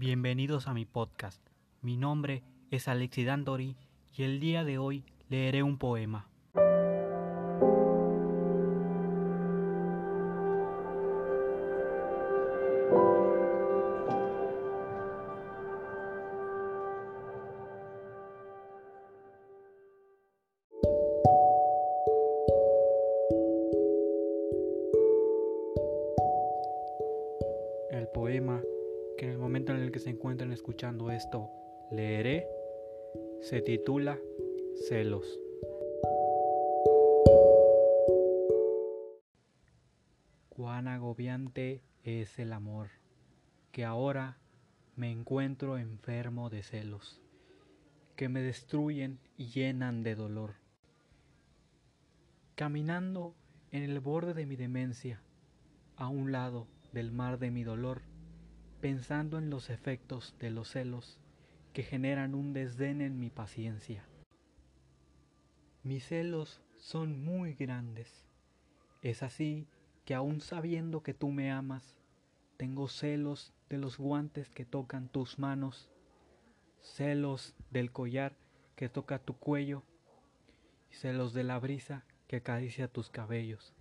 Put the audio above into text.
Bienvenidos a mi podcast. Mi nombre es Alexi Dantori y el día de hoy leeré un poema. El poema que en el momento en el que se encuentran escuchando esto leeré se titula Celos. Cuán agobiante es el amor, que ahora me encuentro enfermo de celos, que me destruyen y llenan de dolor. Caminando en el borde de mi demencia, a un lado del mar de mi dolor, pensando en los efectos de los celos que generan un desdén en mi paciencia. Mis celos son muy grandes. Es así que aun sabiendo que tú me amas, tengo celos de los guantes que tocan tus manos, celos del collar que toca tu cuello celos de la brisa que acaricia tus cabellos.